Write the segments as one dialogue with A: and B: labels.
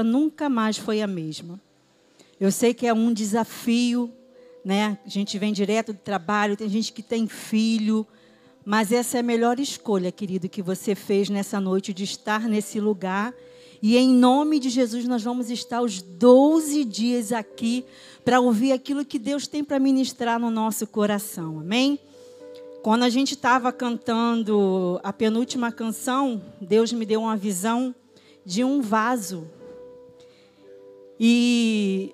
A: nunca mais foi a mesma. Eu sei que é um desafio, né? A gente vem direto do trabalho, tem gente que tem filho, mas essa é a melhor escolha, querido, que você fez nessa noite de estar nesse lugar. E em nome de Jesus, nós vamos estar os 12 dias aqui para ouvir aquilo que Deus tem para ministrar no nosso coração. Amém? Quando a gente estava cantando a penúltima canção, Deus me deu uma visão de um vaso e,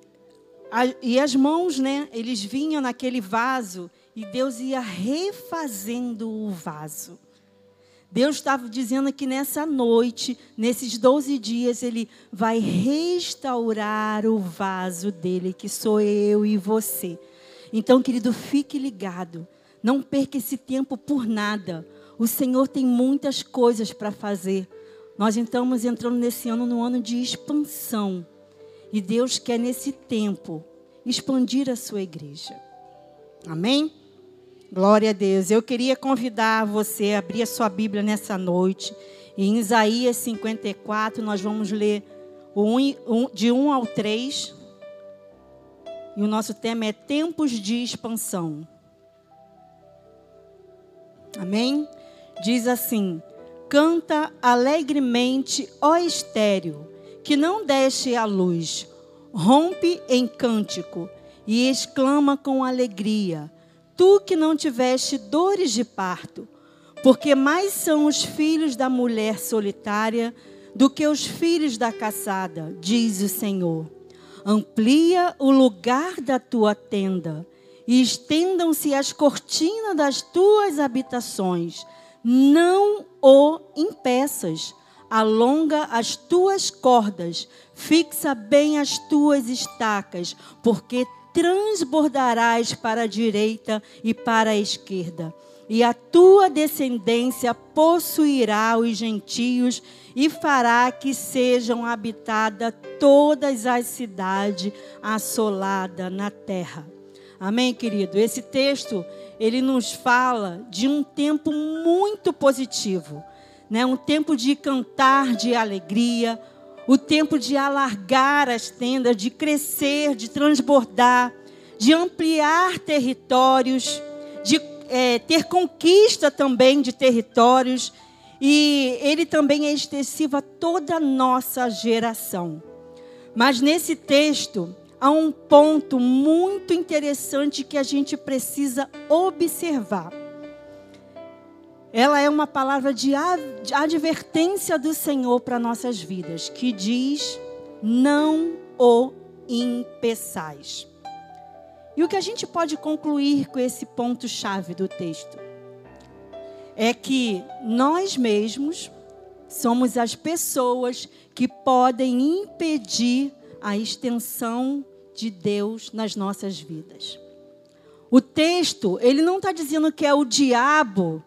A: a, e as mãos, né? Eles vinham naquele vaso e Deus ia refazendo o vaso. Deus estava dizendo que nessa noite, nesses 12 dias, Ele vai restaurar o vaso dele, que sou eu e você. Então, querido, fique ligado. Não perca esse tempo por nada. O Senhor tem muitas coisas para fazer. Nós estamos entrando nesse ano, no ano de expansão. E Deus quer, nesse tempo, expandir a sua igreja. Amém? Glória a Deus. Eu queria convidar você a abrir a sua Bíblia nessa noite. Em Isaías 54, nós vamos ler de 1 ao 3. E o nosso tema é Tempos de Expansão. Amém? Diz assim: Canta alegremente, ó estéreo que não deixe a luz, rompe em cântico e exclama com alegria: Tu que não tiveste dores de parto, porque mais são os filhos da mulher solitária do que os filhos da caçada, diz o Senhor. Amplia o lugar da tua tenda e estendam-se as cortinas das tuas habitações. Não o impeças alonga as tuas cordas, fixa bem as tuas estacas, porque transbordarás para a direita e para a esquerda. E a tua descendência possuirá os gentios e fará que sejam habitadas todas as cidades assoladas na terra. Amém, querido? Esse texto, ele nos fala de um tempo muito positivo né? um tempo de cantar de alegria, o tempo de alargar as tendas, de crescer, de transbordar, de ampliar territórios, de é, ter conquista também de territórios. E ele também é extensivo a toda a nossa geração. Mas nesse texto há um ponto muito interessante que a gente precisa observar ela é uma palavra de advertência do Senhor para nossas vidas, que diz: não o impeçais. E o que a gente pode concluir com esse ponto-chave do texto é que nós mesmos somos as pessoas que podem impedir a extensão de Deus nas nossas vidas. O texto, ele não está dizendo que é o diabo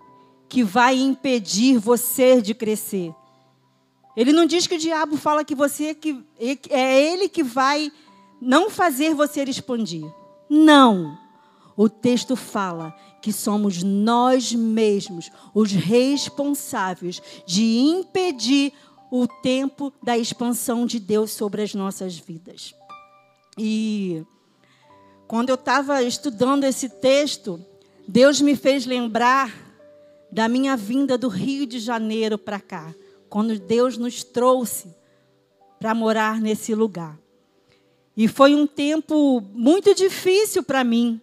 A: que vai impedir você de crescer. Ele não diz que o diabo fala que você que é ele que vai não fazer você expandir. Não. O texto fala que somos nós mesmos os responsáveis de impedir o tempo da expansão de Deus sobre as nossas vidas. E quando eu estava estudando esse texto, Deus me fez lembrar da minha vinda do Rio de Janeiro para cá, quando Deus nos trouxe para morar nesse lugar. E foi um tempo muito difícil para mim,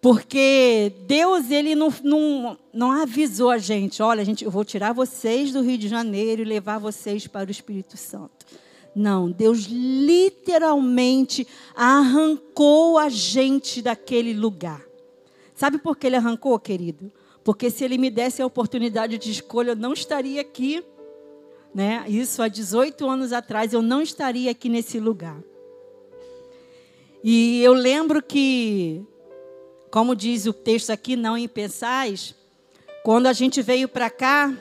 A: porque Deus ele não, não, não avisou a gente, olha, gente, eu vou tirar vocês do Rio de Janeiro e levar vocês para o Espírito Santo. Não, Deus literalmente arrancou a gente daquele lugar. Sabe por que ele arrancou, querido? Porque se ele me desse a oportunidade de escolha, eu não estaria aqui. Né? Isso há 18 anos atrás, eu não estaria aqui nesse lugar. E eu lembro que, como diz o texto aqui, não em pensais, quando a gente veio para cá,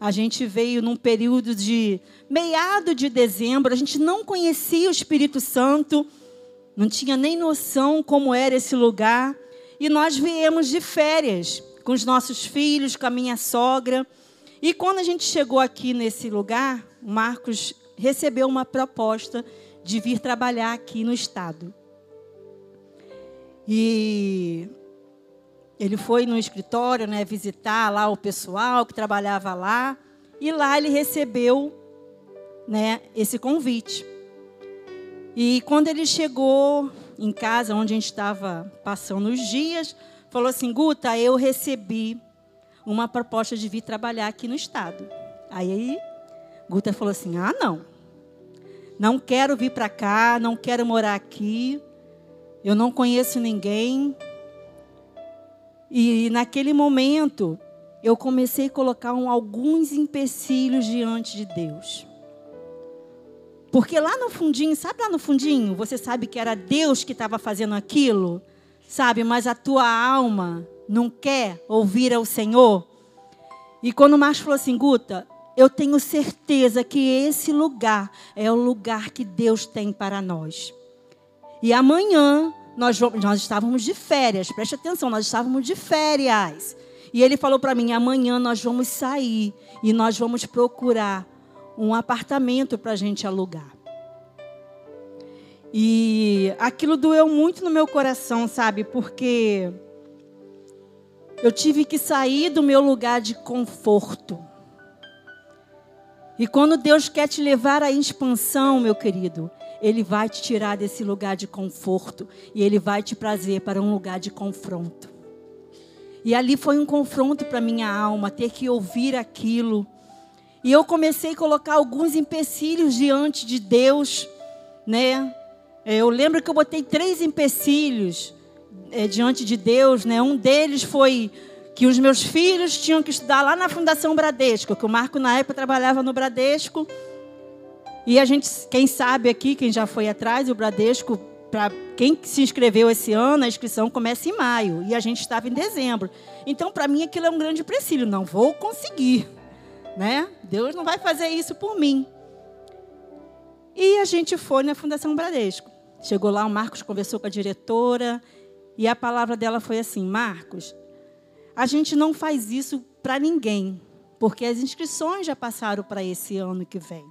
A: a gente veio num período de meado de dezembro, a gente não conhecia o Espírito Santo, não tinha nem noção como era esse lugar, e nós viemos de férias com os nossos filhos, com a minha sogra. E quando a gente chegou aqui nesse lugar, Marcos recebeu uma proposta de vir trabalhar aqui no estado. E ele foi no escritório, né, visitar lá o pessoal que trabalhava lá, e lá ele recebeu, né, esse convite. E quando ele chegou em casa, onde a gente estava passando os dias, falou assim: Guta, eu recebi uma proposta de vir trabalhar aqui no estado. Aí Guta falou assim: Ah, não. Não quero vir para cá, não quero morar aqui. Eu não conheço ninguém. E naquele momento, eu comecei a colocar um, alguns empecilhos diante de Deus. Porque lá no fundinho, sabe lá no fundinho, você sabe que era Deus que estava fazendo aquilo, sabe? Mas a tua alma não quer ouvir ao Senhor. E quando o Márcio falou assim, Guta, eu tenho certeza que esse lugar é o lugar que Deus tem para nós. E amanhã nós, nós estávamos de férias, preste atenção, nós estávamos de férias. E ele falou para mim: amanhã nós vamos sair e nós vamos procurar um apartamento para a gente alugar. E aquilo doeu muito no meu coração, sabe? Porque eu tive que sair do meu lugar de conforto. E quando Deus quer te levar à expansão, meu querido, Ele vai te tirar desse lugar de conforto e Ele vai te trazer para um lugar de confronto. E ali foi um confronto para minha alma, ter que ouvir aquilo. E eu comecei a colocar alguns empecilhos diante de Deus, né? É, eu lembro que eu botei três empecilhos é, diante de Deus, né? Um deles foi que os meus filhos tinham que estudar lá na Fundação Bradesco, que o Marco na época trabalhava no Bradesco. E a gente, quem sabe aqui, quem já foi atrás, o Bradesco, para quem se inscreveu esse ano, a inscrição começa em maio e a gente estava em dezembro. Então, para mim, aquilo é um grande empecilho. Não vou conseguir, né? Deus não vai fazer isso por mim. E a gente foi na Fundação Bradesco. Chegou lá, o Marcos conversou com a diretora e a palavra dela foi assim: Marcos, a gente não faz isso para ninguém, porque as inscrições já passaram para esse ano que vem.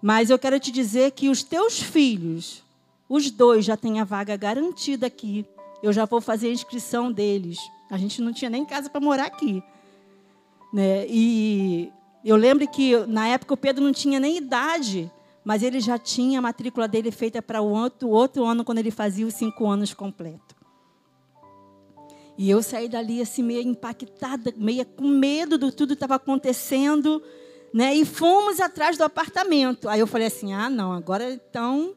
A: Mas eu quero te dizer que os teus filhos, os dois já têm a vaga garantida aqui. Eu já vou fazer a inscrição deles. A gente não tinha nem casa para morar aqui. Né? E eu lembro que na época o Pedro não tinha nem idade, mas ele já tinha a matrícula dele feita para o outro, outro ano, quando ele fazia os cinco anos completo. E eu saí dali assim, meio impactada, meio com medo do tudo que estava acontecendo. Né? E fomos atrás do apartamento. Aí eu falei assim: ah, não, agora então,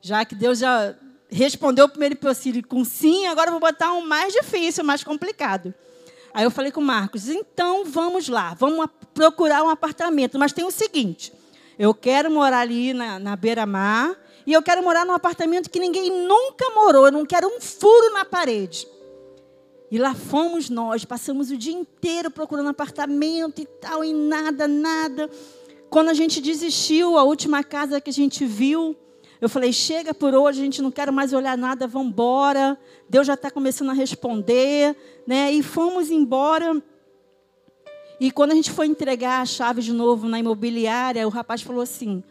A: já que Deus já respondeu o primeiro empecilho com sim, agora eu vou botar um mais difícil, mais complicado. Aí eu falei com o Marcos: então vamos lá, vamos procurar um apartamento. Mas tem o seguinte: eu quero morar ali na, na beira-mar e eu quero morar num apartamento que ninguém nunca morou. Eu não quero um furo na parede. E lá fomos nós, passamos o dia inteiro procurando apartamento e tal, e nada, nada. Quando a gente desistiu, a última casa que a gente viu, eu falei: chega por hoje, a gente não quer mais olhar nada, vamos embora. Deus já está começando a responder, né? E fomos embora. E quando a gente foi entregar a chave de novo na imobiliária, o rapaz falou assim: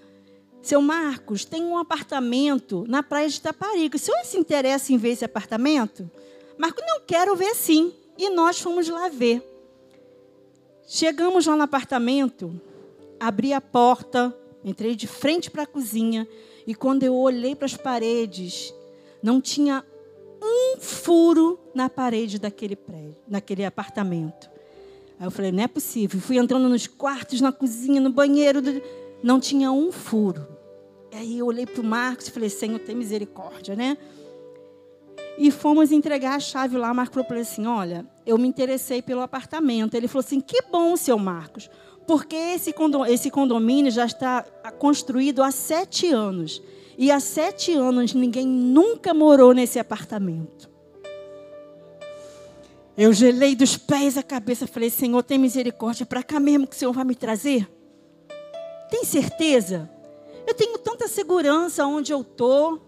A: Seu Marcos, tem um apartamento na praia de Taparica. O senhor se interessa em ver esse apartamento? Marco, não quero ver sim. E nós fomos lá ver. Chegamos lá no apartamento, abri a porta, entrei de frente para a cozinha e quando eu olhei para as paredes, não tinha um furo na parede daquele prédio, naquele apartamento. Aí eu falei, não é possível. Fui entrando nos quartos, na cozinha, no banheiro, não tinha um furo. Aí eu olhei para o Marcos e falei, Senhor, tem misericórdia, né? E fomos entregar a chave lá. Marcos falou assim: Olha, eu me interessei pelo apartamento. Ele falou assim: Que bom, seu Marcos, porque esse condomínio já está construído há sete anos. E há sete anos ninguém nunca morou nesse apartamento. Eu gelei dos pés à cabeça. Falei: Senhor, tem misericórdia para cá mesmo que o Senhor vai me trazer? Tem certeza? Eu tenho tanta segurança onde eu estou.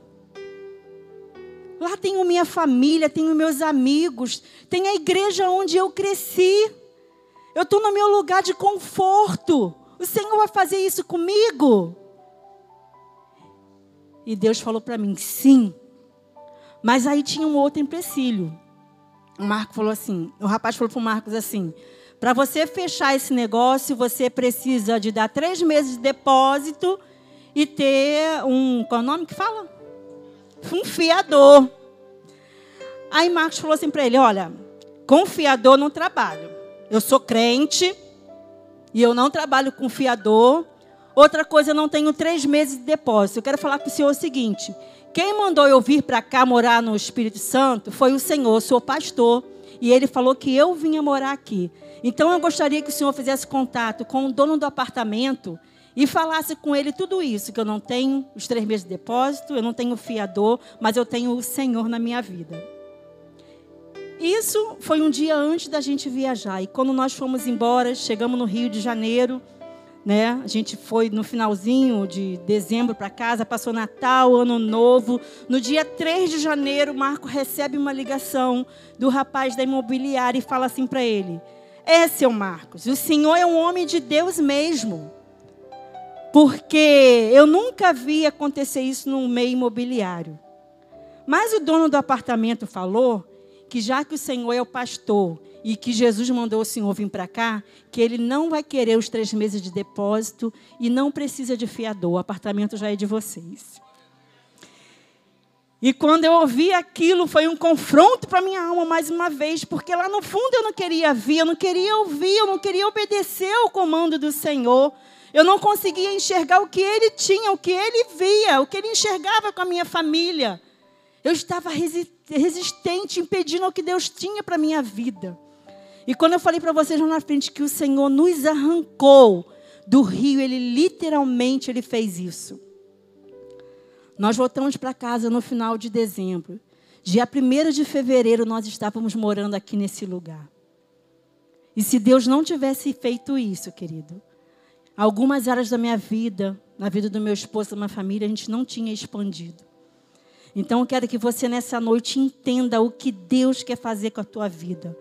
A: Lá tenho minha família, tenho meus amigos, tem a igreja onde eu cresci. Eu estou no meu lugar de conforto. O Senhor vai fazer isso comigo? E Deus falou para mim: sim. Mas aí tinha um outro empecilho. O Marco falou assim: o rapaz falou para o Marcos assim: para você fechar esse negócio, você precisa de dar três meses de depósito e ter um. Qual é o nome que fala? Um fiador. Aí Marcos falou assim para ele: olha, com fiador não trabalho. Eu sou crente e eu não trabalho com fiador. Outra coisa, eu não tenho três meses de depósito. Eu quero falar com o senhor o seguinte: quem mandou eu vir para cá morar no Espírito Santo foi o Senhor, sou pastor. E ele falou que eu vinha morar aqui. Então eu gostaria que o senhor fizesse contato com o dono do apartamento e falasse com ele tudo isso: que eu não tenho os três meses de depósito, eu não tenho fiador, mas eu tenho o Senhor na minha vida. Isso foi um dia antes da gente viajar. E quando nós fomos embora, chegamos no Rio de Janeiro né? A gente foi no finalzinho de dezembro para casa, passou Natal, Ano Novo. No dia 3 de janeiro, Marco recebe uma ligação do rapaz da imobiliária e fala assim para ele: É, seu Marcos, o senhor é um homem de Deus mesmo. Porque eu nunca vi acontecer isso no meio imobiliário. Mas o dono do apartamento falou que já que o senhor é o pastor e que Jesus mandou o senhor vir para cá, que ele não vai querer os três meses de depósito e não precisa de fiador, o apartamento já é de vocês. E quando eu ouvi aquilo, foi um confronto para minha alma mais uma vez, porque lá no fundo eu não queria vir, eu não queria ouvir, eu não queria obedecer ao comando do Senhor. Eu não conseguia enxergar o que ele tinha, o que ele via, o que ele enxergava com a minha família. Eu estava resistente, impedindo o que Deus tinha para a minha vida. E quando eu falei para vocês lá na frente que o Senhor nos arrancou do rio, ele literalmente ele fez isso. Nós voltamos para casa no final de dezembro. Dia 1 de fevereiro nós estávamos morando aqui nesse lugar. E se Deus não tivesse feito isso, querido, algumas áreas da minha vida, na vida do meu esposo, da minha família, a gente não tinha expandido. Então eu quero que você nessa noite entenda o que Deus quer fazer com a tua vida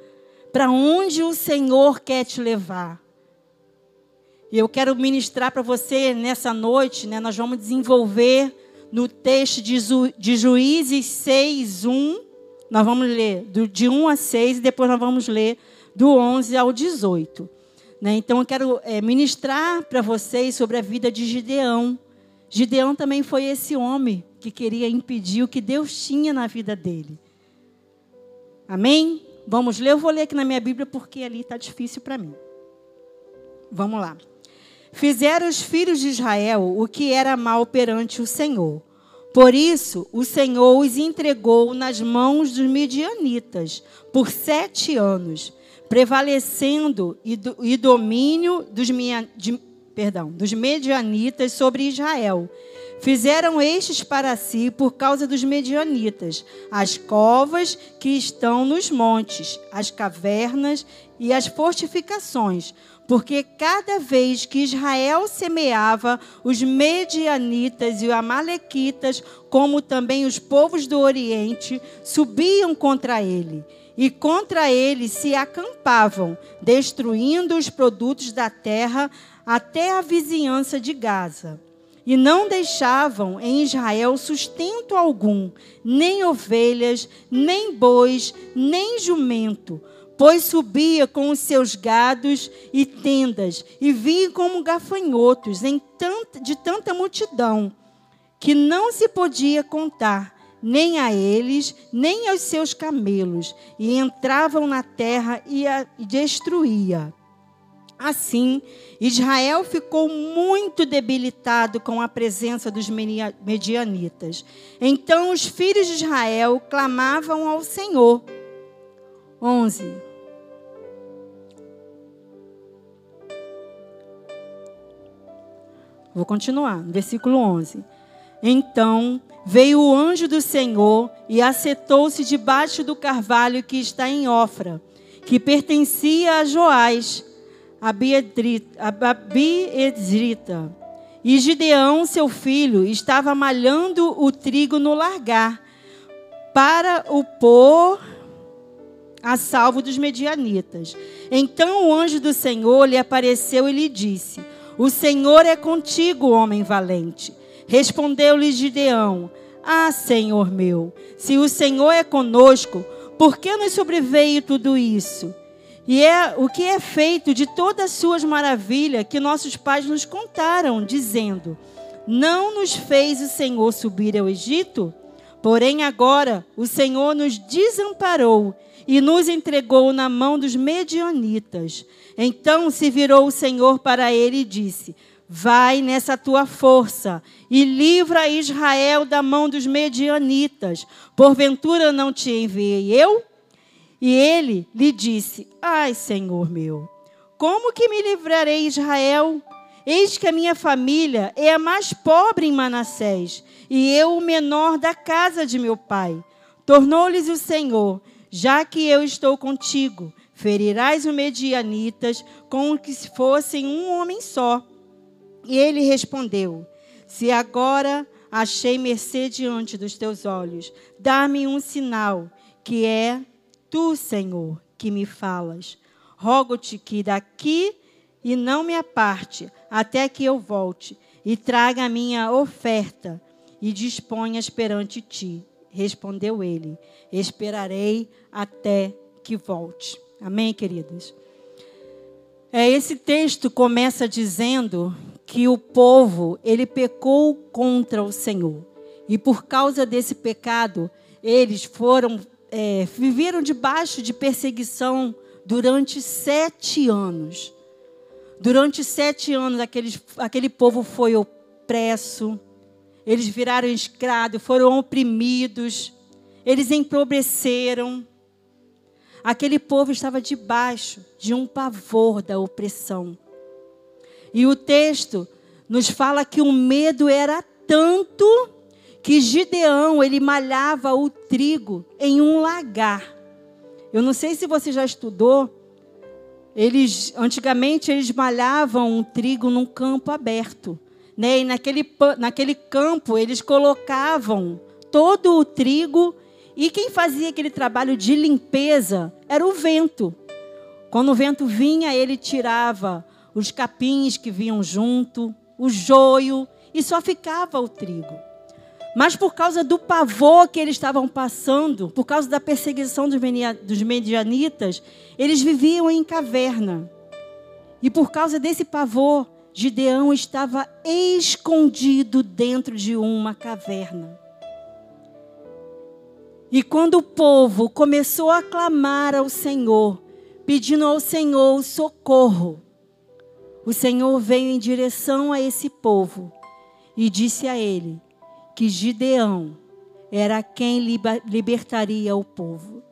A: para onde o Senhor quer te levar. E eu quero ministrar para você nessa noite, né, nós vamos desenvolver no texto de, Ju, de Juízes 6, 1. Nós vamos ler do, de 1 a 6 e depois nós vamos ler do 11 ao 18. Né? Então eu quero é, ministrar para vocês sobre a vida de Gideão. Gideão também foi esse homem que queria impedir o que Deus tinha na vida dele. Amém? Vamos ler, eu vou ler aqui na minha Bíblia porque ali está difícil para mim. Vamos lá. Fizeram os filhos de Israel o que era mal perante o Senhor. Por isso, o Senhor os entregou nas mãos dos medianitas por sete anos, prevalecendo e, do, e domínio dos, de, perdão, dos medianitas sobre Israel Fizeram estes para si por causa dos medianitas, as covas que estão nos montes, as cavernas e as fortificações, porque cada vez que Israel semeava, os medianitas e os amalequitas, como também os povos do Oriente, subiam contra ele. E contra ele se acampavam, destruindo os produtos da terra até a vizinhança de Gaza e não deixavam em Israel sustento algum, nem ovelhas, nem bois, nem jumento, pois subia com os seus gados e tendas, e via como gafanhotos de tanta multidão, que não se podia contar, nem a eles, nem aos seus camelos, e entravam na terra e a destruía. Assim, Israel ficou muito debilitado com a presença dos medianitas. Então os filhos de Israel clamavam ao Senhor. 11. Vou continuar, no versículo 11. Então veio o anjo do Senhor e assentou-se debaixo do carvalho que está em Ofra, que pertencia a Joás Abiedrita. E Gideão, seu filho, estava malhando o trigo no largar, para o pôr a salvo dos medianitas. Então o anjo do Senhor lhe apareceu e lhe disse: O Senhor é contigo, homem valente. Respondeu-lhe Gideão: Ah, Senhor meu, se o Senhor é conosco, por que nos sobreveio tudo isso? E é o que é feito de todas as suas maravilhas que nossos pais nos contaram, dizendo: Não nos fez o Senhor subir ao Egito? Porém, agora o Senhor nos desamparou e nos entregou na mão dos medianitas. Então se virou o Senhor para ele e disse: Vai nessa tua força e livra Israel da mão dos medianitas. Porventura não te enviei eu? E ele lhe disse: Ai, Senhor meu, como que me livrarei Israel? Eis que a minha família é a mais pobre em Manassés, e eu o menor da casa de meu pai. Tornou-lhes o Senhor: Já que eu estou contigo, ferirás os medianitas como que se fossem um homem só e ele respondeu: Se agora achei mercê diante dos teus olhos, dá-me um sinal, que é tu, Senhor, que me falas. Rogo-te que daqui e não me aparte, até que eu volte e traga a minha oferta e disponhas perante ti. Respondeu ele: Esperarei até que volte. Amém, queridos? É, esse texto começa dizendo que o povo ele pecou contra o Senhor e por causa desse pecado eles foram é, viveram debaixo de perseguição durante sete anos. Durante sete anos aqueles, aquele povo foi opresso, eles viraram escravos, foram oprimidos, eles empobreceram. Aquele povo estava debaixo de um pavor da opressão. E o texto nos fala que o medo era tanto que Gideão, ele malhava o trigo em um lagar. Eu não sei se você já estudou, eles antigamente eles malhavam o trigo num campo aberto, né? E naquele naquele campo eles colocavam todo o trigo e quem fazia aquele trabalho de limpeza era o vento. Quando o vento vinha, ele tirava os capins que vinham junto, o joio, e só ficava o trigo. Mas por causa do pavor que eles estavam passando, por causa da perseguição dos medianitas, eles viviam em caverna. E por causa desse pavor, Gideão estava escondido dentro de uma caverna. E quando o povo começou a clamar ao Senhor, pedindo ao Senhor socorro, o Senhor veio em direção a esse povo e disse a ele que Gideão era quem libertaria o povo.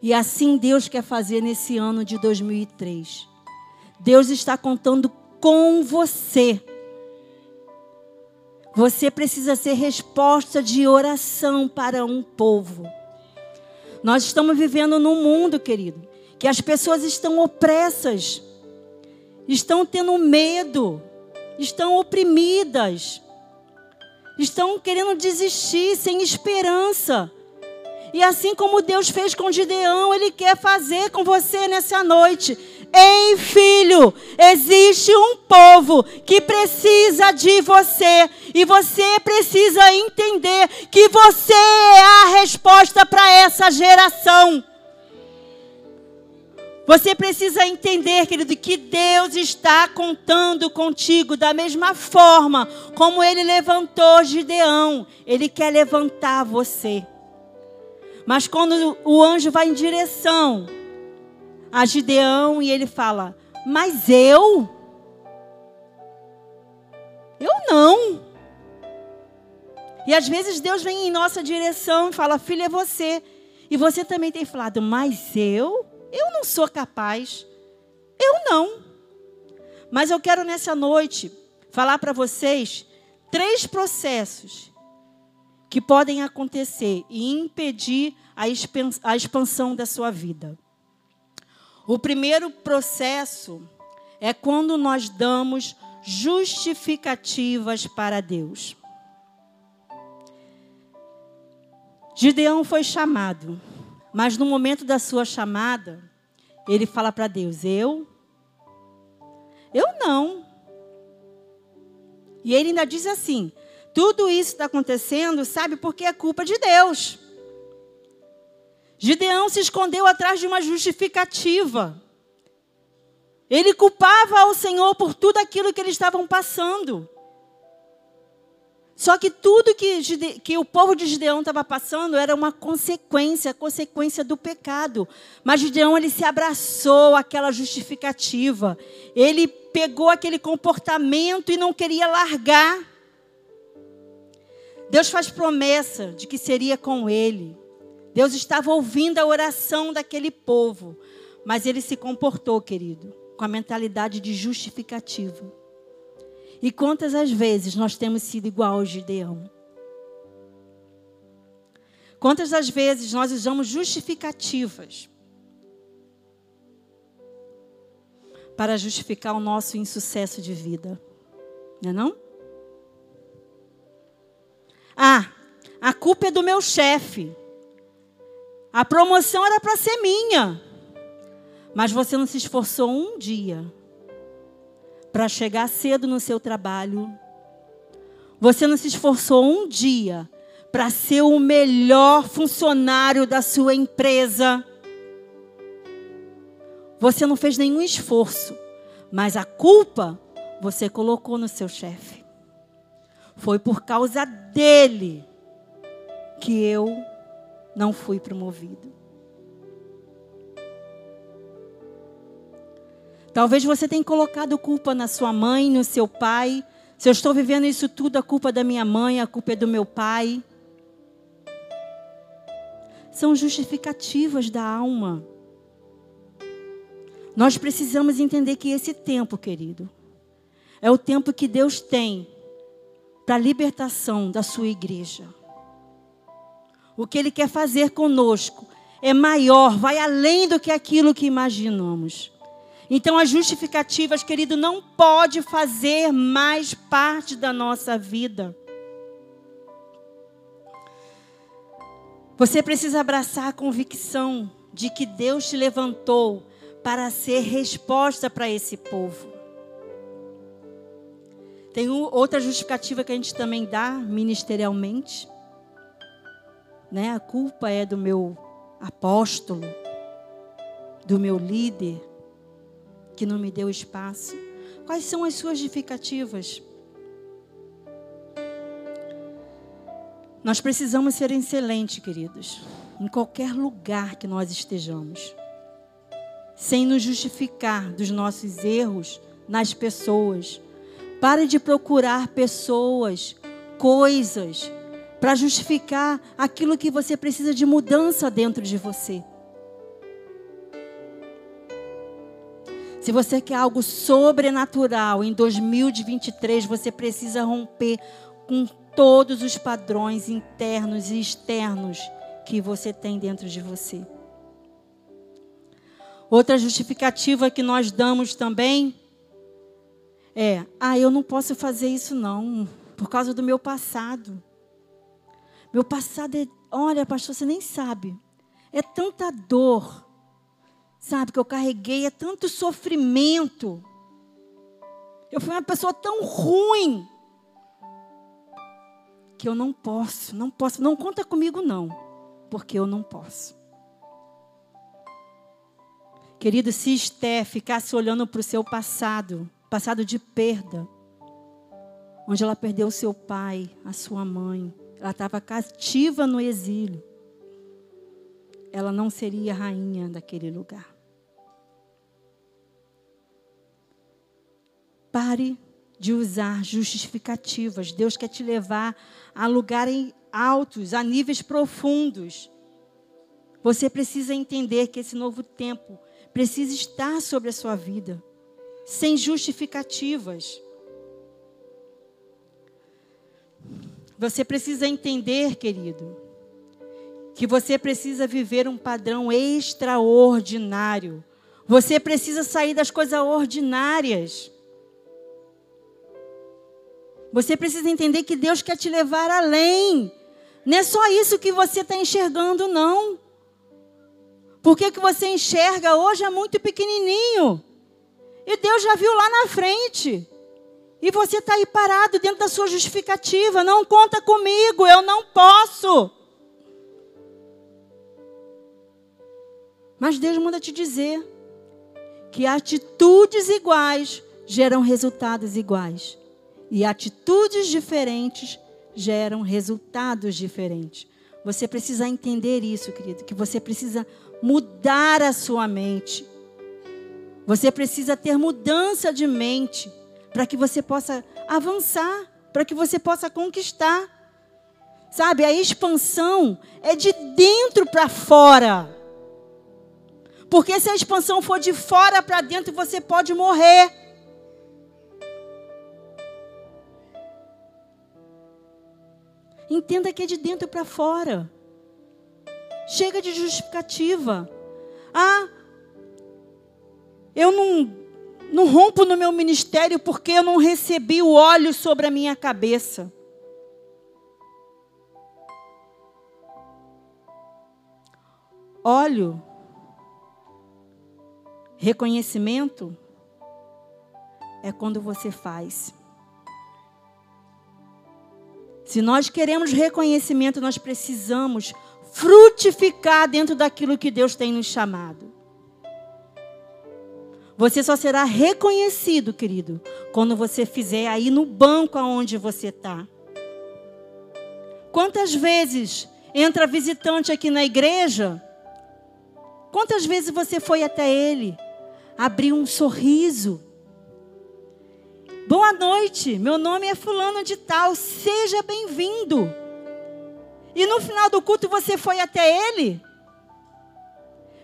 A: E assim Deus quer fazer nesse ano de 2003. Deus está contando com você. Você precisa ser resposta de oração para um povo. Nós estamos vivendo num mundo, querido, que as pessoas estão opressas estão tendo medo, estão oprimidas, estão querendo desistir, sem esperança. E assim como Deus fez com Gideão, Ele quer fazer com você nessa noite. Ei, filho, existe um povo que precisa de você e você precisa entender que você é a resposta para essa geração. Você precisa entender, querido, que Deus está contando contigo da mesma forma como ele levantou Gideão. Ele quer levantar você. Mas quando o anjo vai em direção a Gideão e ele fala: Mas eu? Eu não. E às vezes Deus vem em nossa direção e fala: Filho, é você. E você também tem falado: Mas eu? Eu não sou capaz. Eu não. Mas eu quero nessa noite falar para vocês três processos que podem acontecer e impedir a expansão da sua vida. O primeiro processo é quando nós damos justificativas para Deus. Gideão foi chamado. Mas no momento da sua chamada, ele fala para Deus: Eu? Eu não. E ele ainda diz assim: tudo isso está acontecendo, sabe, porque é culpa de Deus. Gideão se escondeu atrás de uma justificativa. Ele culpava ao Senhor por tudo aquilo que eles estavam passando. Só que tudo que, que o povo de Gideão estava passando era uma consequência, consequência do pecado. Mas Gideão ele se abraçou àquela justificativa. Ele pegou aquele comportamento e não queria largar. Deus faz promessa de que seria com ele. Deus estava ouvindo a oração daquele povo, mas ele se comportou, querido, com a mentalidade de justificativa. E quantas as vezes nós temos sido igual ao Gideão? Quantas das vezes nós usamos justificativas para justificar o nosso insucesso de vida? Não é não? Ah, a culpa é do meu chefe. A promoção era para ser minha. Mas você não se esforçou um dia para chegar cedo no seu trabalho. Você não se esforçou um dia para ser o melhor funcionário da sua empresa. Você não fez nenhum esforço, mas a culpa você colocou no seu chefe. Foi por causa dele que eu não fui promovido. Talvez você tenha colocado culpa na sua mãe, no seu pai. Se eu estou vivendo isso tudo, a culpa é da minha mãe, a culpa é do meu pai. São justificativas da alma. Nós precisamos entender que esse tempo, querido, é o tempo que Deus tem para a libertação da sua igreja. O que Ele quer fazer conosco é maior, vai além do que aquilo que imaginamos. Então, as justificativas, querido, não pode fazer mais parte da nossa vida. Você precisa abraçar a convicção de que Deus te levantou para ser resposta para esse povo. Tem outra justificativa que a gente também dá ministerialmente. Né? A culpa é do meu apóstolo, do meu líder, que não me deu espaço? Quais são as suas justificativas? Nós precisamos ser excelentes, queridos, em qualquer lugar que nós estejamos, sem nos justificar dos nossos erros nas pessoas. Pare de procurar pessoas, coisas, para justificar aquilo que você precisa de mudança dentro de você. Se você quer algo sobrenatural em 2023, você precisa romper com todos os padrões internos e externos que você tem dentro de você. Outra justificativa que nós damos também é: ah, eu não posso fazer isso não, por causa do meu passado. Meu passado é, olha, pastor, você nem sabe. É tanta dor, sabe, que eu carreguei é tanto sofrimento. Eu fui uma pessoa tão ruim que eu não posso, não posso, não conta comigo não, porque eu não posso. Querido, se Esté ficasse olhando para o seu passado, passado de perda, onde ela perdeu seu pai, a sua mãe, ela estava cativa no exílio, ela não seria rainha daquele lugar. Pare de usar justificativas. Deus quer te levar a lugares altos, a níveis profundos. Você precisa entender que esse novo tempo precisa estar sobre a sua vida, sem justificativas. Você precisa entender, querido, que você precisa viver um padrão extraordinário. Você precisa sair das coisas ordinárias. Você precisa entender que Deus quer te levar além. Não é só isso que você está enxergando, não. Porque que você enxerga hoje é muito pequenininho. E Deus já viu lá na frente. E você está aí parado dentro da sua justificativa. Não conta comigo, eu não posso. Mas Deus manda te dizer que atitudes iguais geram resultados iguais. E atitudes diferentes geram resultados diferentes. Você precisa entender isso, querido, que você precisa mudar a sua mente. Você precisa ter mudança de mente para que você possa avançar, para que você possa conquistar. Sabe, a expansão é de dentro para fora. Porque se a expansão for de fora para dentro, você pode morrer. Entenda que é de dentro para fora. Chega de justificativa. Ah, eu não, não rompo no meu ministério porque eu não recebi o óleo sobre a minha cabeça. Óleo, reconhecimento, é quando você faz. Se nós queremos reconhecimento, nós precisamos frutificar dentro daquilo que Deus tem nos chamado. Você só será reconhecido, querido, quando você fizer aí no banco aonde você está. Quantas vezes entra visitante aqui na igreja? Quantas vezes você foi até ele, abriu um sorriso, Boa noite, meu nome é Fulano de Tal, seja bem-vindo. E no final do culto você foi até ele?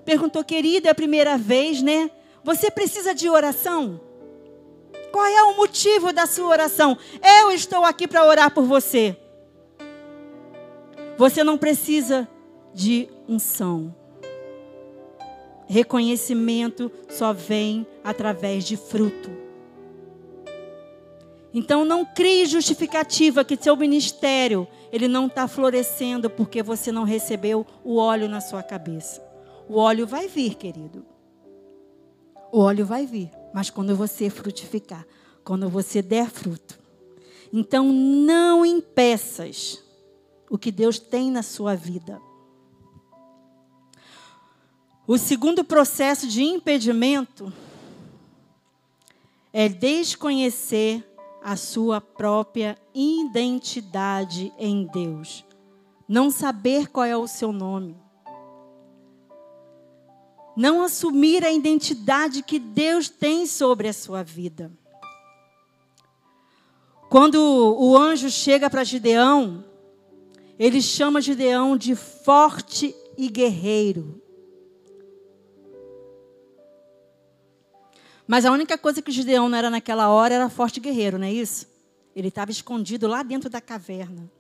A: Perguntou, querida, é a primeira vez, né? Você precisa de oração? Qual é o motivo da sua oração? Eu estou aqui para orar por você. Você não precisa de unção. Reconhecimento só vem através de fruto. Então não crie justificativa que seu ministério ele não está florescendo porque você não recebeu o óleo na sua cabeça. O óleo vai vir, querido. O óleo vai vir, mas quando você frutificar, quando você der fruto. Então não impeças o que Deus tem na sua vida. O segundo processo de impedimento é desconhecer a sua própria identidade em Deus. Não saber qual é o seu nome. Não assumir a identidade que Deus tem sobre a sua vida. Quando o anjo chega para Gideão, ele chama Gideão de forte e guerreiro. Mas a única coisa que o Gideão não era naquela hora era forte guerreiro, não é isso? Ele estava escondido lá dentro da caverna.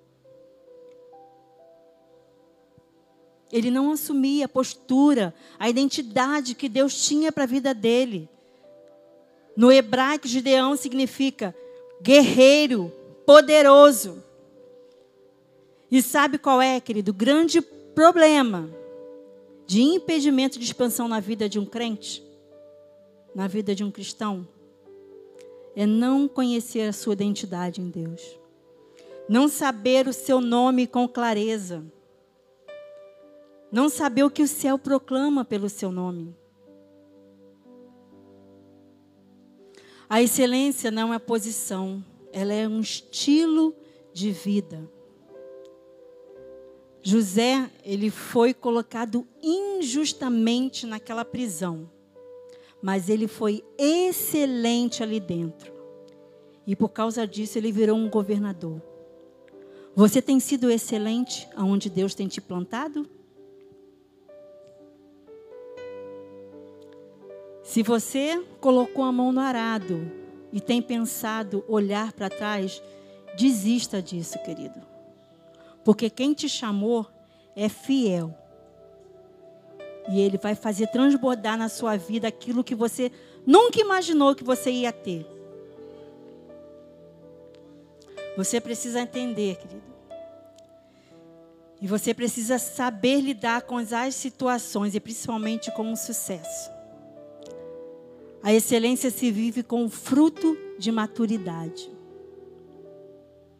A: Ele não assumia a postura, a identidade que Deus tinha para a vida dele. No hebraico, Gideão significa guerreiro, poderoso. E sabe qual é, querido? O grande problema de impedimento de expansão na vida de um crente? Na vida de um cristão é não conhecer a sua identidade em Deus, não saber o seu nome com clareza, não saber o que o céu proclama pelo seu nome. A excelência não é posição, ela é um estilo de vida. José, ele foi colocado injustamente naquela prisão mas ele foi excelente ali dentro. E por causa disso ele virou um governador. Você tem sido excelente aonde Deus tem te plantado? Se você colocou a mão no arado e tem pensado olhar para trás, desista disso, querido. Porque quem te chamou é fiel e Ele vai fazer transbordar na sua vida aquilo que você nunca imaginou que você ia ter. Você precisa entender, querido. E você precisa saber lidar com as situações e principalmente com o sucesso. A excelência se vive com o fruto de maturidade.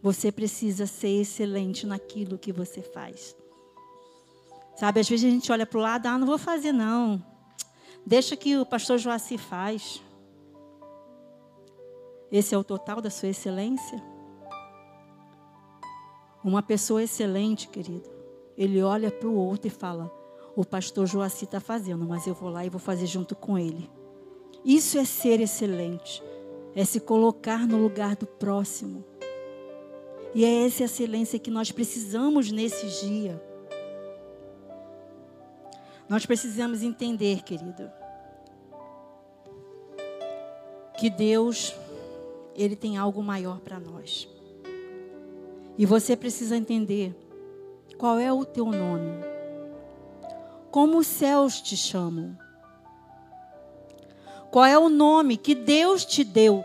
A: Você precisa ser excelente naquilo que você faz. Sabe, às vezes a gente olha para o lado, ah, não vou fazer não. Deixa que o pastor Joaci faz. Esse é o total da sua excelência? Uma pessoa excelente, querido, ele olha para o outro e fala: O pastor Joaci está fazendo, mas eu vou lá e vou fazer junto com ele. Isso é ser excelente, é se colocar no lugar do próximo. E é essa excelência que nós precisamos nesse dia. Nós precisamos entender, querido, que Deus, Ele tem algo maior para nós. E você precisa entender qual é o teu nome. Como os céus te chamam. Qual é o nome que Deus te deu?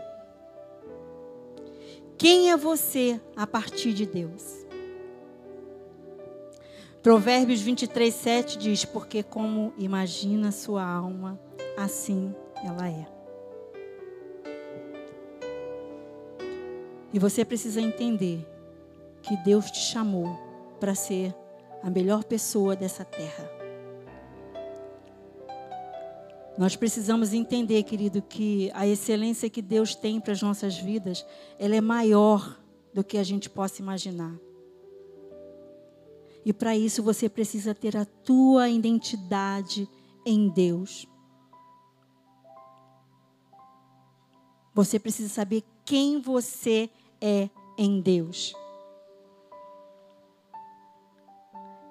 A: Quem é você a partir de Deus? Provérbios 23, 7 diz: Porque como imagina sua alma, assim ela é. E você precisa entender que Deus te chamou para ser a melhor pessoa dessa terra. Nós precisamos entender, querido, que a excelência que Deus tem para as nossas vidas, ela é maior do que a gente possa imaginar. E para isso você precisa ter a tua identidade em Deus. Você precisa saber quem você é em Deus.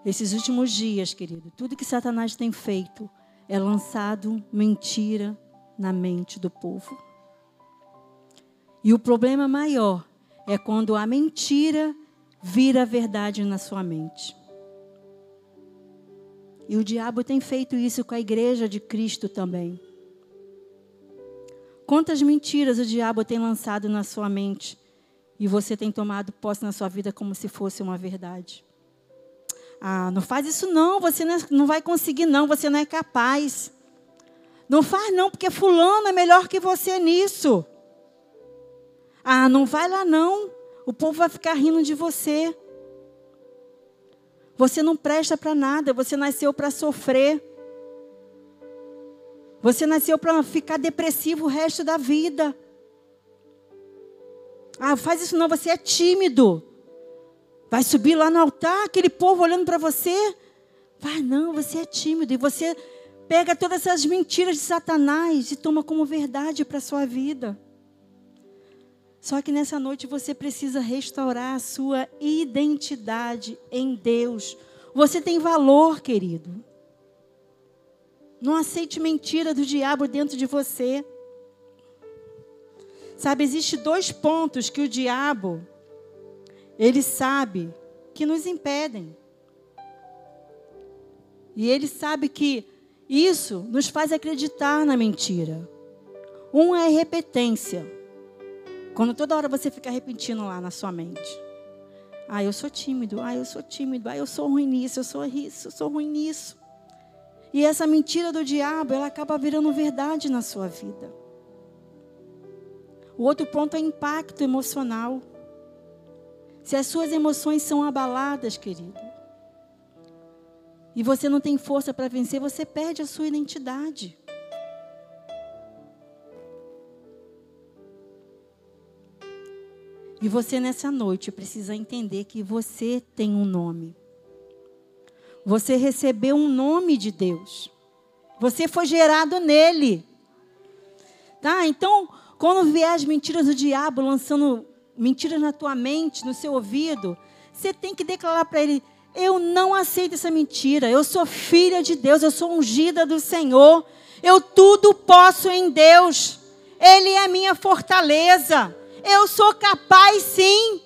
A: Esses últimos dias, querido, tudo que Satanás tem feito é lançado mentira na mente do povo. E o problema maior é quando a mentira vira verdade na sua mente. E o diabo tem feito isso com a igreja de Cristo também. Quantas mentiras o diabo tem lançado na sua mente e você tem tomado posse na sua vida como se fosse uma verdade? Ah, não faz isso não, você é, não vai conseguir não, você não é capaz. Não faz não, porque fulano é melhor que você nisso. Ah, não vai lá não, o povo vai ficar rindo de você. Você não presta para nada, você nasceu para sofrer. Você nasceu para ficar depressivo o resto da vida. Ah, faz isso não, você é tímido. Vai subir lá no altar, aquele povo olhando para você. Vai, não, você é tímido. E você pega todas essas mentiras de Satanás e toma como verdade para a sua vida. Só que nessa noite você precisa restaurar a sua identidade em Deus. Você tem valor, querido. Não aceite mentira do diabo dentro de você. Sabe, existe dois pontos que o diabo ele sabe que nos impedem. E ele sabe que isso nos faz acreditar na mentira. Um é a repetência. Quando toda hora você fica repetindo lá na sua mente. Ah, eu sou tímido. Ah, eu sou tímido. Ah, eu sou ruim nisso. Eu sou isso. Eu sou ruim nisso. E essa mentira do diabo, ela acaba virando verdade na sua vida. O outro ponto é impacto emocional. Se as suas emoções são abaladas, querido, e você não tem força para vencer, você perde a sua identidade. E você nessa noite precisa entender que você tem um nome. Você recebeu um nome de Deus. Você foi gerado nele. Tá? Então, quando vier as mentiras do diabo lançando mentiras na tua mente, no seu ouvido, você tem que declarar para ele: eu não aceito essa mentira. Eu sou filha de Deus, eu sou ungida do Senhor. Eu tudo posso em Deus. Ele é minha fortaleza. Eu sou capaz sim.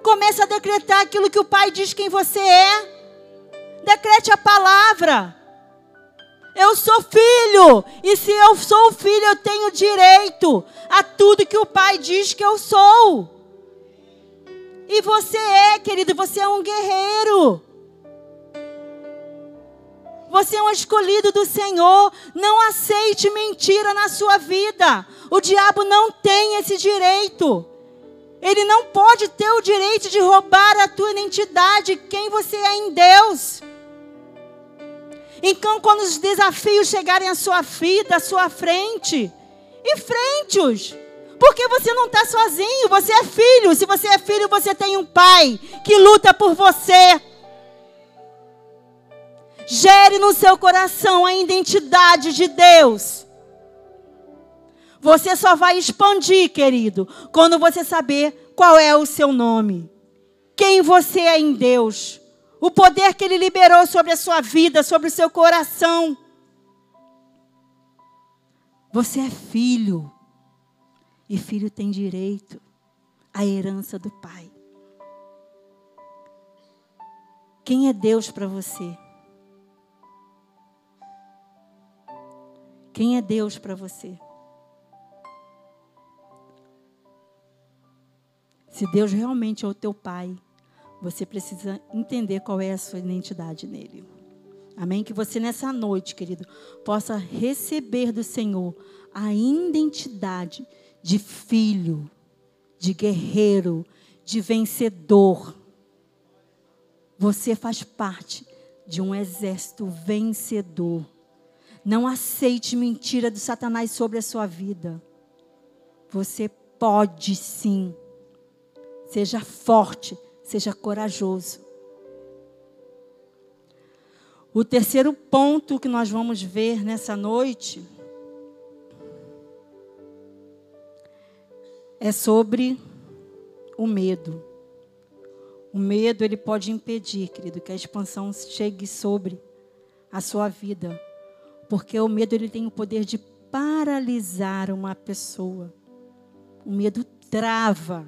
A: Comece a decretar aquilo que o Pai diz quem você é. Decrete a palavra. Eu sou filho, e se eu sou filho, eu tenho direito a tudo que o Pai diz que eu sou. E você é, querido, você é um guerreiro. Você é um escolhido do Senhor. Não aceite mentira na sua vida. O diabo não tem esse direito. Ele não pode ter o direito de roubar a tua identidade, quem você é em Deus. Então, quando os desafios chegarem à sua vida, à sua frente, enfrente-os. Porque você não está sozinho, você é filho. Se você é filho, você tem um pai que luta por você. Gere no seu coração a identidade de Deus. Você só vai expandir, querido, quando você saber qual é o seu nome. Quem você é em Deus. O poder que Ele liberou sobre a sua vida, sobre o seu coração. Você é filho. E filho tem direito à herança do pai. Quem é Deus para você? Quem é Deus para você? Se Deus realmente é o teu pai, você precisa entender qual é a sua identidade nele. Amém? Que você nessa noite, querido, possa receber do Senhor a identidade de filho, de guerreiro, de vencedor. Você faz parte de um exército vencedor. Não aceite mentira do Satanás sobre a sua vida. Você pode sim. Seja forte, seja corajoso. O terceiro ponto que nós vamos ver nessa noite é sobre o medo. O medo ele pode impedir, querido, que a expansão chegue sobre a sua vida, porque o medo ele tem o poder de paralisar uma pessoa. O medo trava.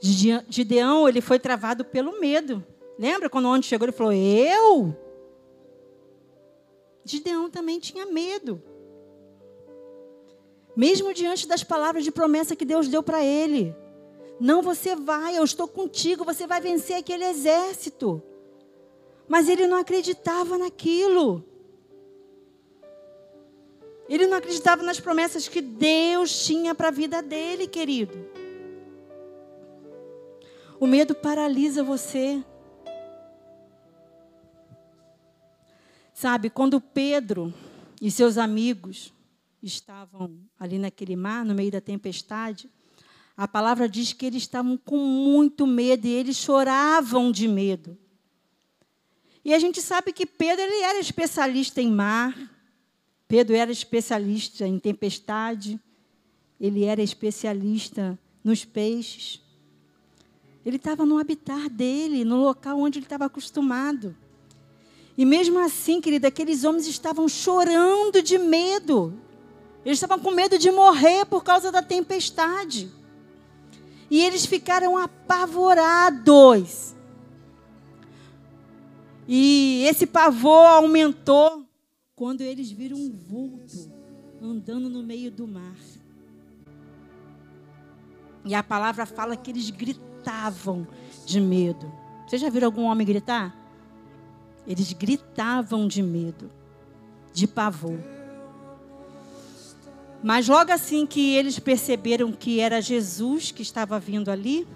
A: Gideão ele foi travado pelo medo. Lembra quando onde chegou ele falou: "Eu?" Gideão também tinha medo mesmo diante das palavras de promessa que Deus deu para ele. Não, você vai, eu estou contigo, você vai vencer aquele exército. Mas ele não acreditava naquilo. Ele não acreditava nas promessas que Deus tinha para a vida dele, querido. O medo paralisa você. Sabe, quando Pedro e seus amigos estavam ali naquele mar, no meio da tempestade, a palavra diz que eles estavam com muito medo e eles choravam de medo. E a gente sabe que Pedro ele era especialista em mar, Pedro era especialista em tempestade, ele era especialista nos peixes. Ele estava no habitat dele, no local onde ele estava acostumado. E mesmo assim, querida, aqueles homens estavam chorando de medo. Eles estavam com medo de morrer por causa da tempestade. E eles ficaram apavorados. E esse pavor aumentou quando eles viram um vulto andando no meio do mar. E a palavra fala que eles gritavam de medo. Vocês já viram algum homem gritar? Eles gritavam de medo, de pavor. Mas logo assim que eles perceberam que era Jesus que estava vindo ali,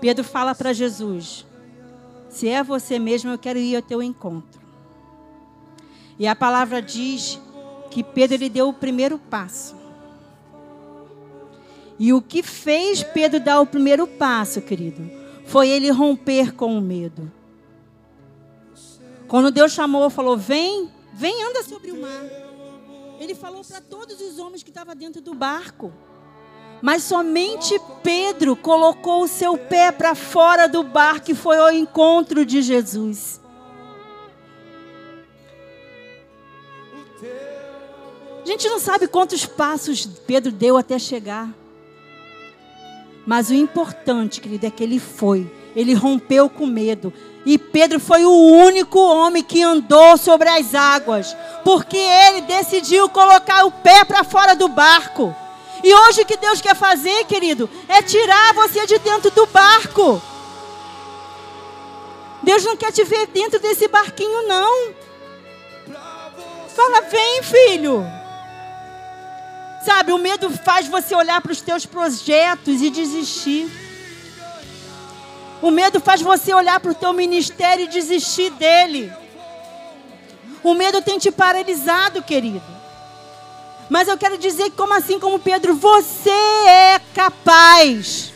A: Pedro fala para Jesus: Se é você mesmo, eu quero ir ao teu encontro. E a palavra diz que Pedro ele deu o primeiro passo. E o que fez Pedro dar o primeiro passo, querido, foi ele romper com o medo. Quando Deus chamou, falou: Vem, vem, anda sobre o mar. Ele falou para todos os homens que estavam dentro do barco. Mas somente Pedro colocou o seu pé para fora do barco e foi ao encontro de Jesus. A gente não sabe quantos passos Pedro deu até chegar. Mas o importante, querido, é que ele foi. Ele rompeu com medo. E Pedro foi o único homem que andou sobre as águas, porque ele decidiu colocar o pé para fora do barco. E hoje o que Deus quer fazer, querido, é tirar você de dentro do barco. Deus não quer te ver dentro desse barquinho, não. Fala, vem, filho. Sabe, o medo faz você olhar para os teus projetos e desistir. O medo faz você olhar para o teu ministério e desistir dele. O medo tem te paralisado, querido. Mas eu quero dizer que, como assim como Pedro, você é capaz.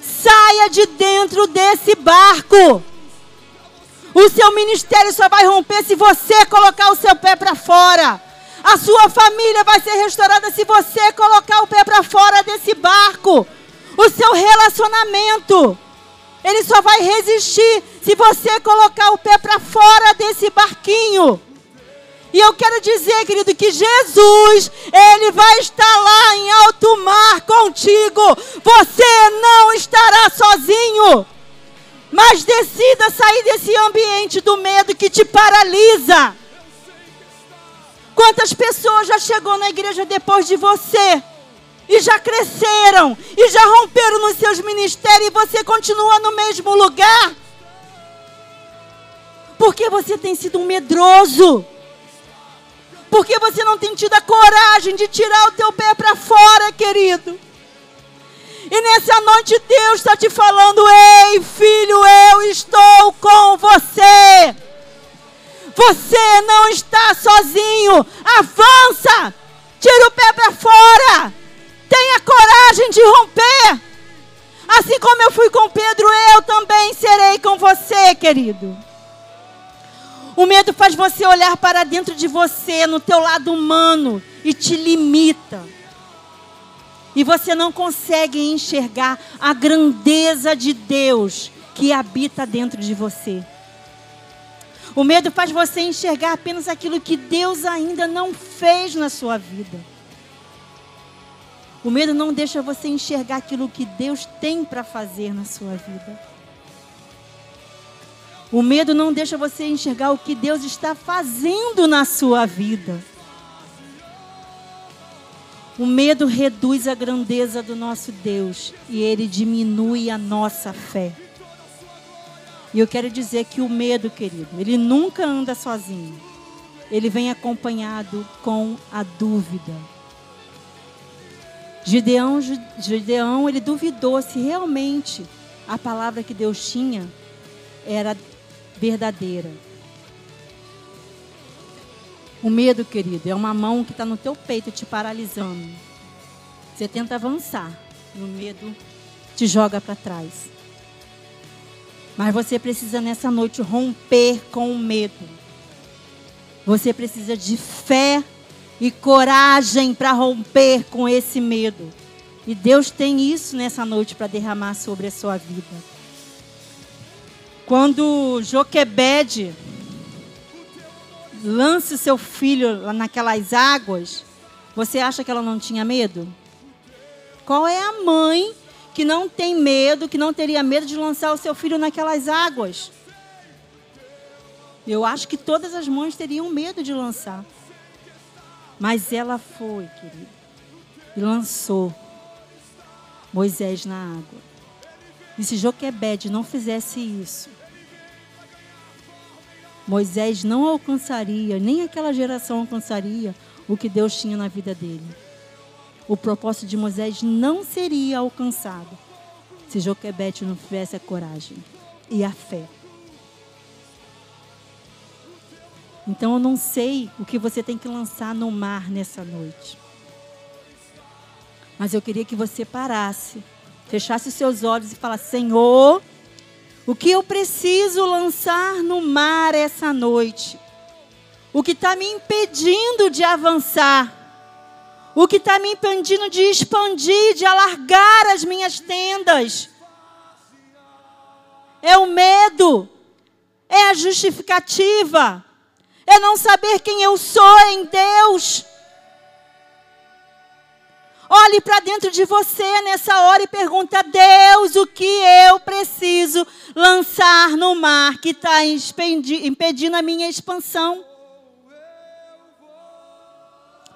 A: Saia de dentro desse barco. O seu ministério só vai romper se você colocar o seu pé para fora. A sua família vai ser restaurada se você colocar o pé para fora desse barco. O seu relacionamento, ele só vai resistir se você colocar o pé para fora desse barquinho. E eu quero dizer, querido, que Jesus, Ele vai estar lá em alto mar contigo. Você não estará sozinho. Mas decida sair desse ambiente do medo que te paralisa. Quantas pessoas já chegou na igreja depois de você? E já cresceram, e já romperam nos seus ministérios, e você continua no mesmo lugar? Porque você tem sido um medroso. Porque você não tem tido a coragem de tirar o teu pé para fora, querido. E nessa noite Deus está te falando: Ei, filho, eu estou com você. Você não está sozinho. Avança. Tira o pé para fora. Tenha coragem de romper. Assim como eu fui com Pedro, eu também serei com você, querido. O medo faz você olhar para dentro de você, no teu lado humano, e te limita. E você não consegue enxergar a grandeza de Deus que habita dentro de você. O medo faz você enxergar apenas aquilo que Deus ainda não fez na sua vida. O medo não deixa você enxergar aquilo que Deus tem para fazer na sua vida. O medo não deixa você enxergar o que Deus está fazendo na sua vida. O medo reduz a grandeza do nosso Deus e ele diminui a nossa fé. E eu quero dizer que o medo, querido, ele nunca anda sozinho. Ele vem acompanhado com a dúvida. Gideão, Gideão, ele duvidou se realmente a palavra que Deus tinha era verdadeira. O medo, querido, é uma mão que está no teu peito te paralisando. Você tenta avançar e o medo te joga para trás. Mas você precisa nessa noite romper com o medo. Você precisa de fé e coragem para romper com esse medo. E Deus tem isso nessa noite para derramar sobre a sua vida. Quando Joquebede lança seu filho lá naquelas águas, você acha que ela não tinha medo? Qual é a mãe que não tem medo, que não teria medo de lançar o seu filho naquelas águas? Eu acho que todas as mães teriam medo de lançar. Mas ela foi, querido, e lançou Moisés na água. E se Joquebede não fizesse isso, Moisés não alcançaria, nem aquela geração alcançaria o que Deus tinha na vida dele. O propósito de Moisés não seria alcançado se Joquebete não tivesse a coragem e a fé. Então eu não sei o que você tem que lançar no mar nessa noite. Mas eu queria que você parasse, fechasse os seus olhos e falasse: Senhor, o que eu preciso lançar no mar essa noite? O que está me impedindo de avançar? O que está me impedindo de expandir, de alargar as minhas tendas? É o medo, é a justificativa, é não saber quem eu sou em Deus. Olhe para dentro de você nessa hora e pergunta: Deus, o que eu preciso lançar no mar que está impedindo a minha expansão?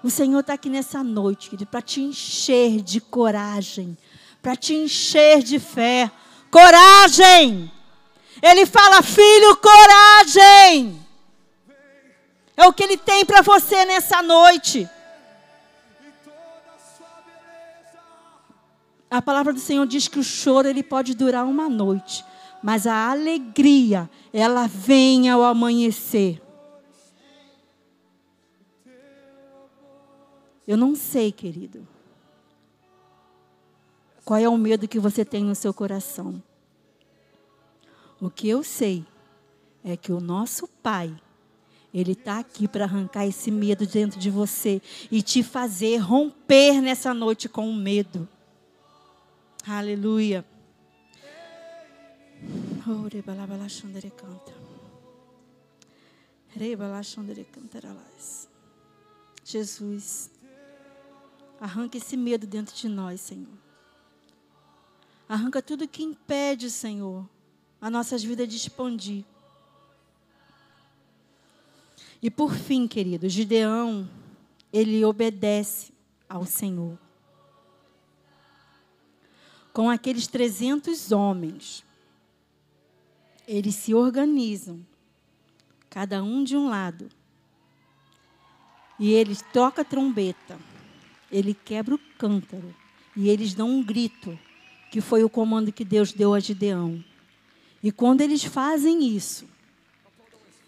A: O Senhor está aqui nessa noite, querido, para te encher de coragem, para te encher de fé. Coragem! Ele fala: Filho, coragem. É o que ele tem para você nessa noite. A palavra do Senhor diz que o choro ele pode durar uma noite, mas a alegria, ela vem ao amanhecer. Eu não sei, querido, qual é o medo que você tem no seu coração. O que eu sei é que o nosso Pai, Ele está aqui para arrancar esse medo dentro de você e te fazer romper nessa noite com o medo. Aleluia. Jesus, arranca esse medo dentro de nós, Senhor. Arranca tudo que impede, Senhor, a nossas vidas de expandir. E por fim, querido, Gideão, ele obedece ao Senhor com aqueles 300 homens. Eles se organizam, cada um de um lado. E eles tocam a trombeta. Ele quebra o cântaro. E eles dão um grito, que foi o comando que Deus deu a Gideão. E quando eles fazem isso,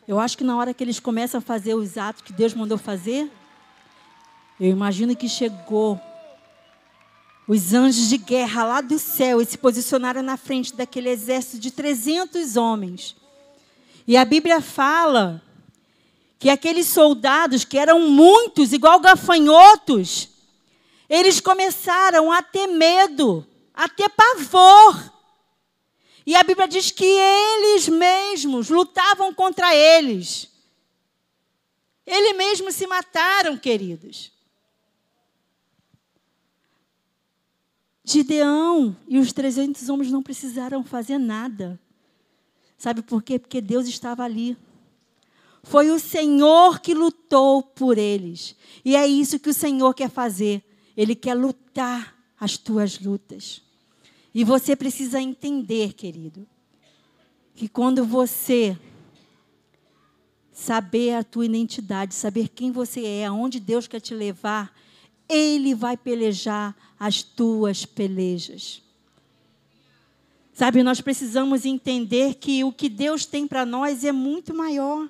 A: eu acho que na hora que eles começam a fazer os atos que Deus mandou fazer, eu imagino que chegou os anjos de guerra lá do céu e se posicionaram na frente daquele exército de 300 homens. E a Bíblia fala que aqueles soldados, que eram muitos, igual gafanhotos, eles começaram a ter medo, a ter pavor. E a Bíblia diz que eles mesmos lutavam contra eles. Eles mesmos se mataram, queridos. Gideão e os 300 homens não precisaram fazer nada. Sabe por quê? Porque Deus estava ali. Foi o Senhor que lutou por eles. E é isso que o Senhor quer fazer. Ele quer lutar as tuas lutas. E você precisa entender, querido, que quando você saber a tua identidade, saber quem você é, aonde Deus quer te levar, Ele vai pelejar as tuas pelejas. Sabe, nós precisamos entender que o que Deus tem para nós é muito maior.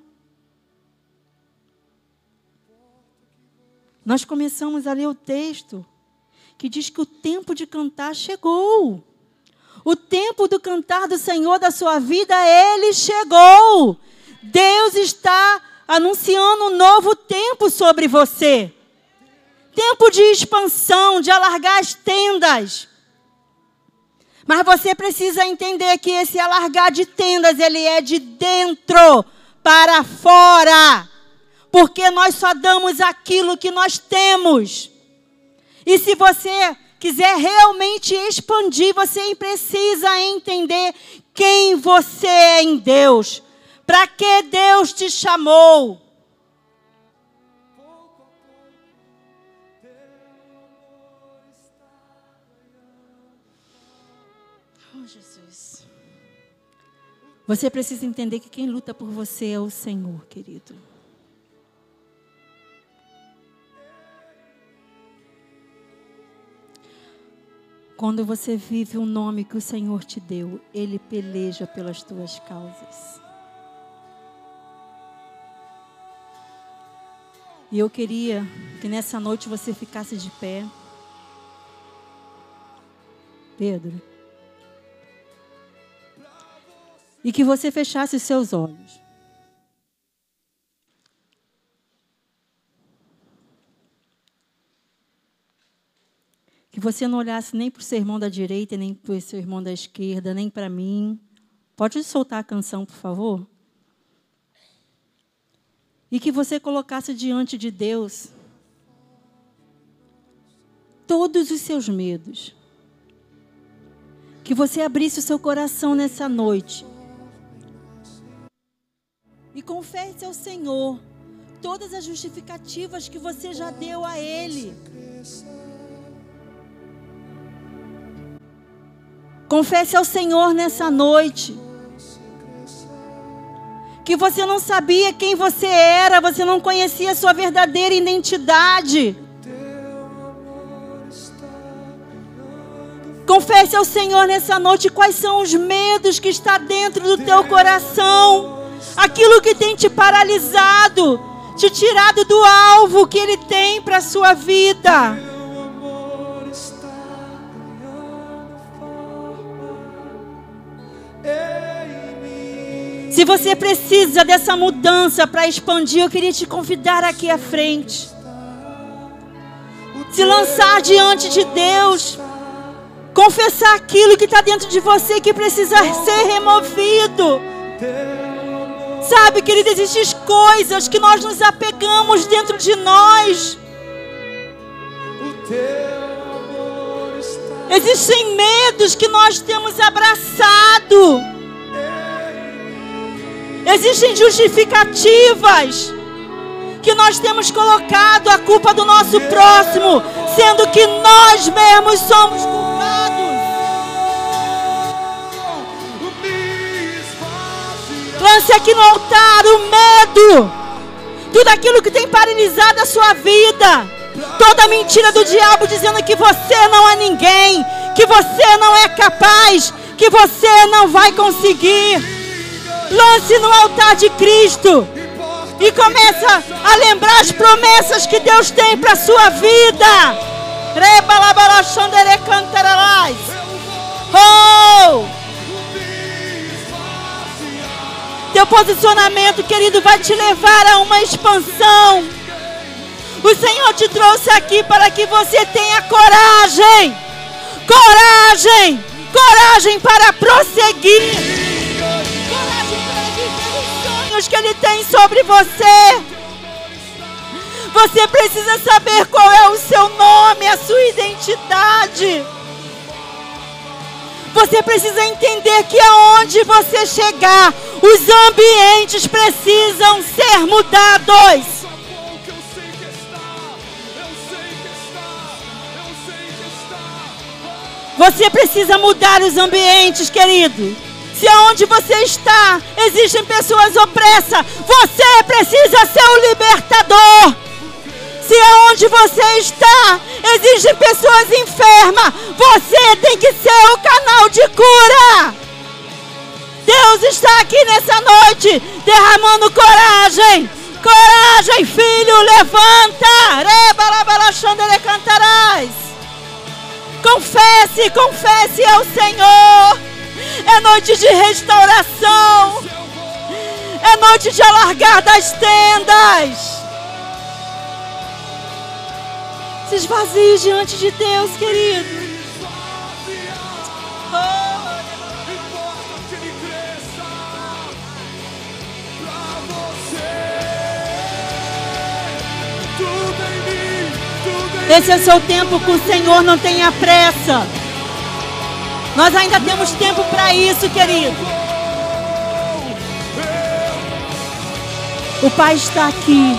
A: Nós começamos a ler o texto que diz que o tempo de cantar chegou. O tempo do cantar do Senhor da sua vida, ele chegou. Deus está anunciando um novo tempo sobre você tempo de expansão, de alargar as tendas. Mas você precisa entender que esse alargar de tendas, ele é de dentro para fora. Porque nós só damos aquilo que nós temos. E se você quiser realmente expandir, você precisa entender quem você é em Deus. Para que Deus te chamou? Você precisa entender que quem luta por você é o Senhor, querido. Quando você vive o nome que o Senhor te deu, Ele peleja pelas tuas causas. E eu queria que nessa noite você ficasse de pé. Pedro. e que você fechasse seus olhos. Você não olhasse nem para o seu irmão da direita, nem para o seu irmão da esquerda, nem para mim. Pode soltar a canção, por favor? E que você colocasse diante de Deus todos os seus medos. Que você abrisse o seu coração nessa noite e confesse ao Senhor todas as justificativas que você já deu a Ele. Confesse ao Senhor nessa noite que você não sabia quem você era, você não conhecia a sua verdadeira identidade. Confesse ao Senhor nessa noite quais são os medos que está dentro do teu coração, aquilo que tem te paralisado, te tirado do alvo que Ele tem para a sua vida. Você precisa dessa mudança para expandir, eu queria te convidar aqui à frente. Se lançar diante de Deus. Confessar aquilo que está dentro de você que precisa ser removido. Sabe, querido, existem coisas que nós nos apegamos dentro de nós. Existem medos que nós temos abraçado. Existem justificativas que nós temos colocado a culpa do nosso próximo, sendo que nós mesmos somos culpados. Lance aqui no altar o medo, tudo aquilo que tem paralisado a sua vida, toda a mentira do diabo dizendo que você não é ninguém, que você não é capaz, que você não vai conseguir. Lance no altar de Cristo. E começa a lembrar as promessas que Deus tem para a sua vida. Oh! Teu posicionamento, querido, vai te levar a uma expansão. O Senhor te trouxe aqui para que você tenha coragem. Coragem! Coragem para prosseguir sonhos que Ele tem sobre você. Você precisa saber qual é o seu nome, a sua identidade. Você precisa entender que aonde você chegar, os ambientes precisam ser mudados. Você precisa mudar os ambientes, querido. Se aonde você está existem pessoas opressas, você precisa ser o libertador. Se aonde você está existem pessoas enfermas, você tem que ser o canal de cura. Deus está aqui nessa noite derramando coragem. Coragem, filho, levanta. Confesse, confesse ao Senhor. É noite de restauração. É noite de alargar das tendas. Se esvazie diante de Deus, querido. Esse é o seu tempo com o Senhor, não tenha pressa. Nós ainda temos tempo para isso, querido. O Pai está aqui.